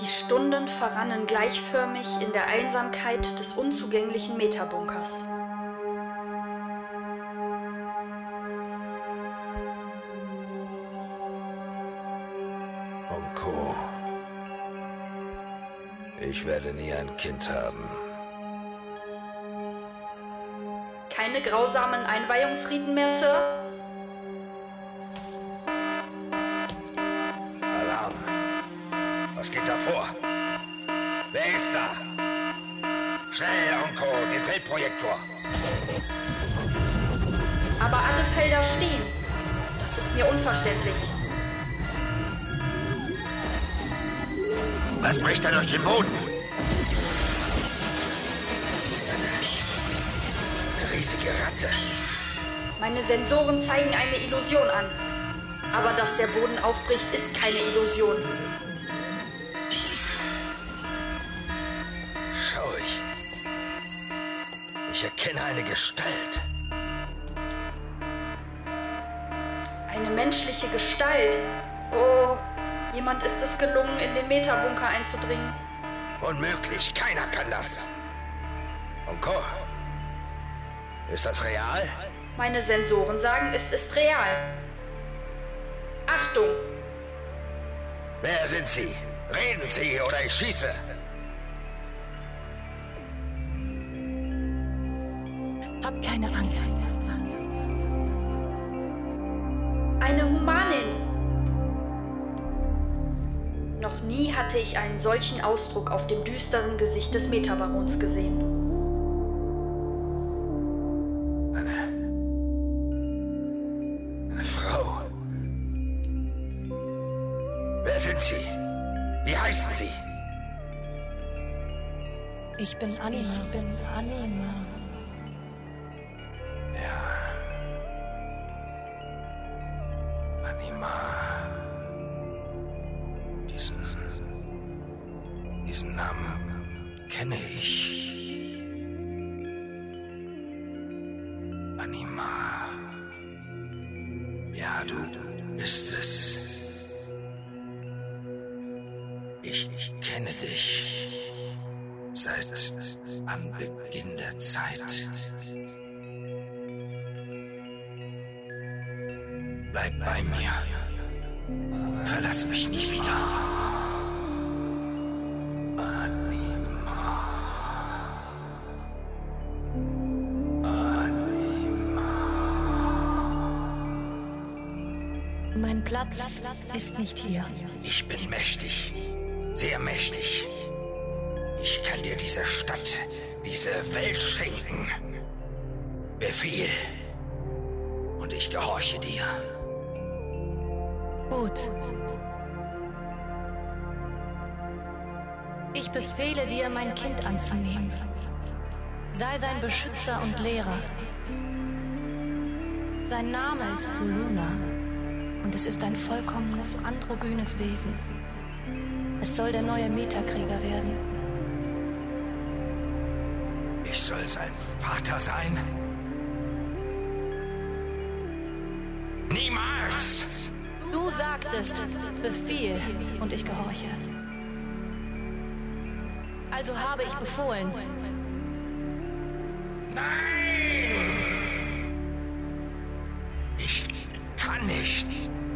Die Stunden verrannen gleichförmig in der Einsamkeit des unzugänglichen Metabunkers. Unko. Ich werde nie ein Kind haben. Keine grausamen Einweihungsriten mehr, Sir? Geht da vor? Wer ist da? Schnell, Unko, den Feldprojektor. Aber alle Felder stehen. Das ist mir unverständlich. Was bricht da durch den Boden? Eine riesige Ratte. Meine Sensoren zeigen eine Illusion an. Aber dass der Boden aufbricht, ist keine Illusion. Ich erkenne eine Gestalt. Eine menschliche Gestalt. Oh, jemand ist es gelungen, in den Metabunker einzudringen. Unmöglich, keiner kann das. Unko, ist das real? Meine Sensoren sagen, es ist real. Achtung! Wer sind Sie? Reden Sie oder ich schieße. Hab keine Angst. Eine Humanin! Noch nie hatte ich einen solchen Ausdruck auf dem düsteren Gesicht des Metabarons gesehen. Eine. Eine Frau. Wer sind Sie? Wie heißen Sie? Ich bin Anima. Ich bin Anima. Diesen. Diesen Namen kenne ich. Anima. Ja, du bist es. Ich, kenne dich. Seit Anbeginn der Zeit. Bleib bei mir. Verlass mich nie wieder. Anima. Mein Platz ist nicht hier. Ich bin mächtig. Sehr mächtig. Ich kann dir diese Stadt, diese Welt schenken. Befehl. Und ich gehorche dir. Gut. Ich befehle dir, mein Kind anzunehmen. Sei sein Beschützer und Lehrer. Sein Name ist Zuluna und es ist ein vollkommenes androgynes Wesen. Es soll der neue Metakrieger werden. Ich soll sein Vater sein? Sagtest, Befehl und ich gehorche. Also habe ich befohlen. Nein! Ich kann nicht.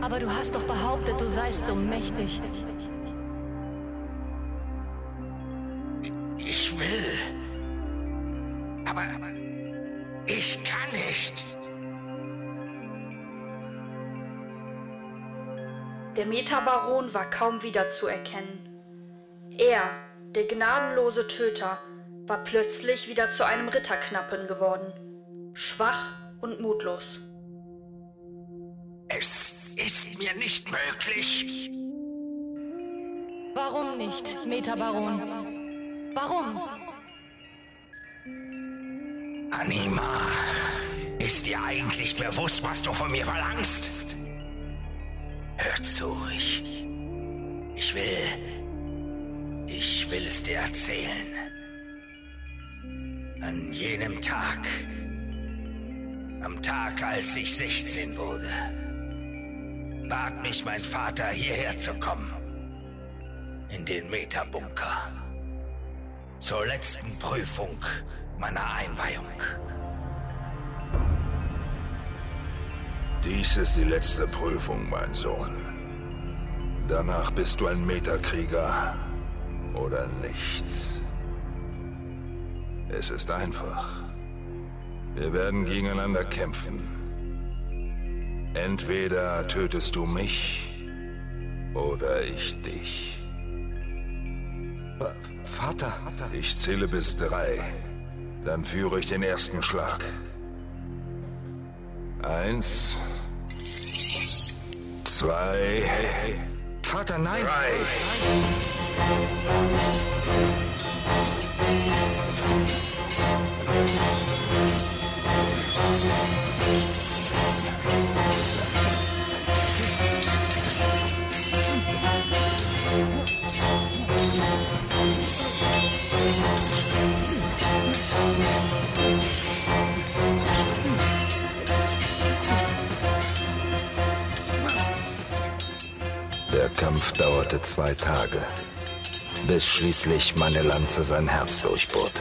Aber du hast doch behauptet, du seist so mächtig. Der Metabaron war kaum wiederzuerkennen. Er, der gnadenlose Töter, war plötzlich wieder zu einem Ritterknappen geworden. Schwach und mutlos. Es ist mir nicht möglich. Warum nicht, Metabaron? Warum? Anima, ist dir eigentlich bewusst, was du von mir verlangst? Hör. Ich will. Ich will es dir erzählen. An jenem Tag. Am Tag, als ich 16 wurde. Bat mich mein Vater, hierher zu kommen. in den Metabunker. Zur letzten Prüfung meiner Einweihung. Dies ist die letzte Prüfung, mein Sohn. Danach bist du ein Metakrieger oder nichts. Es ist einfach. Wir werden gegeneinander kämpfen. Entweder tötest du mich oder ich dich. Vater. Ich zähle bis drei. Dann führe ich den ersten Schlag. Eins. Zwei. Vater, nein. Drei. Kampf dauerte zwei Tage, bis schließlich meine Lanze sein Herz durchbohrte.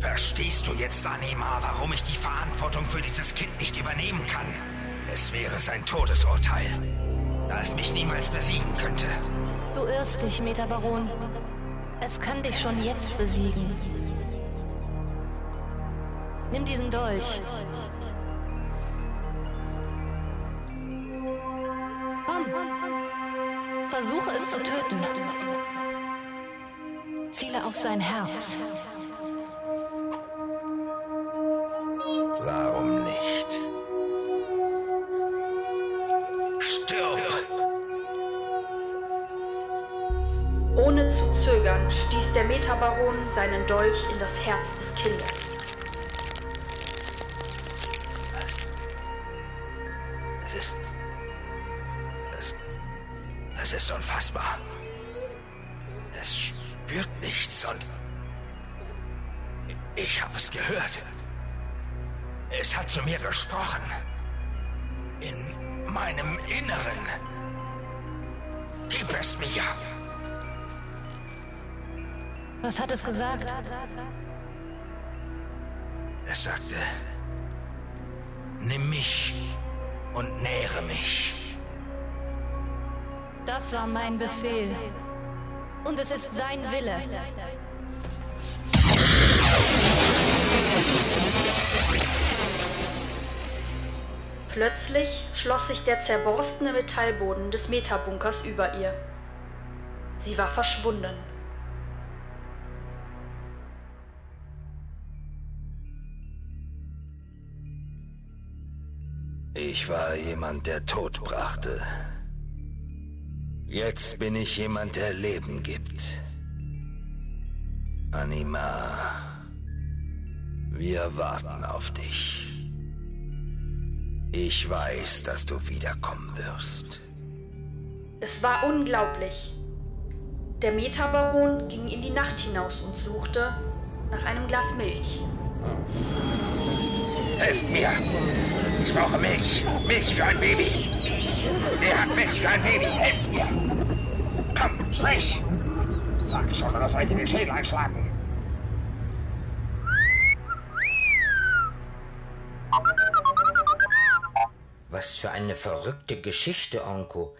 Verstehst du jetzt, Anima, warum ich die Verantwortung für dieses Kind nicht übernehmen kann? Es wäre sein Todesurteil, da es mich niemals besiegen könnte. Du irrst dich, Metabaron. Es kann dich schon jetzt besiegen. Nimm diesen Dolch. Komm. Versuche es zu töten. Ziele auf sein Herz. Warum nicht? Stirb! Ohne zu zögern stieß der Metabaron seinen Dolch in das Herz des Kindes. Es ist unfassbar. Es spürt nichts und. Ich habe es gehört. Es hat zu mir gesprochen. In meinem Inneren. Gib es mir. Was hat es gesagt? Es sagte, nimm mich und nähere mich. Das war mein Befehl. Und es ist sein Wille. Plötzlich schloss sich der zerborstene Metallboden des Metabunkers über ihr. Sie war verschwunden. Ich war jemand, der Tod brachte. Jetzt bin ich jemand, der Leben gibt. Anima, wir warten auf dich. Ich weiß, dass du wiederkommen wirst. Es war unglaublich. Der Metabaron ging in die Nacht hinaus und suchte nach einem Glas Milch. Helft mir! Ich brauche Milch! Milch für ein Baby! Wer hat Milch für ein Baby? Helft mir! Komm, sprich! Sag schon, oder soll ich dir den Schädel einschlagen? Was für eine verrückte Geschichte, Onko.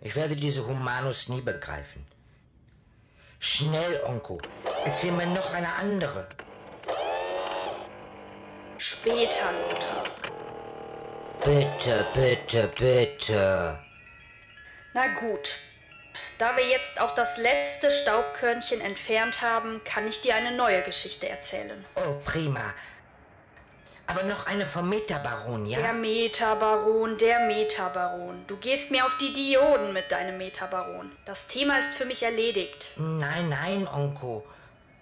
Ich werde diese Humanus nie begreifen. Schnell, Onko, erzähl mir noch eine andere. Später, Lothar. Bitte, bitte, bitte. Na gut. Da wir jetzt auch das letzte Staubkörnchen entfernt haben, kann ich dir eine neue Geschichte erzählen. Oh, prima. Aber noch eine vom Metabaron, ja? Der Metabaron, der Metabaron. Du gehst mir auf die Dioden mit deinem Metabaron. Das Thema ist für mich erledigt. Nein, nein, Onko.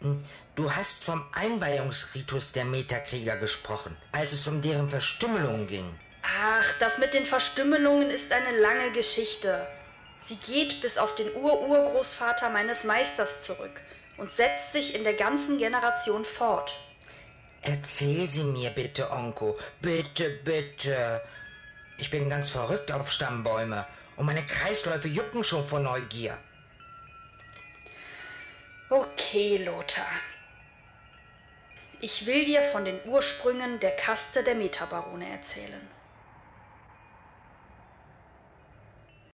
Hm, Du hast vom Einweihungsritus der Metakrieger gesprochen, als es um deren Verstümmelung ging. Ach, das mit den Verstümmelungen ist eine lange Geschichte. Sie geht bis auf den Ururgroßvater meines Meisters zurück und setzt sich in der ganzen Generation fort. Erzähl sie mir bitte, Onko. Bitte, bitte. Ich bin ganz verrückt auf Stammbäume und meine Kreisläufe jucken schon vor Neugier. Okay, Lothar. Ich will dir von den Ursprüngen der Kaste der Metabarone erzählen.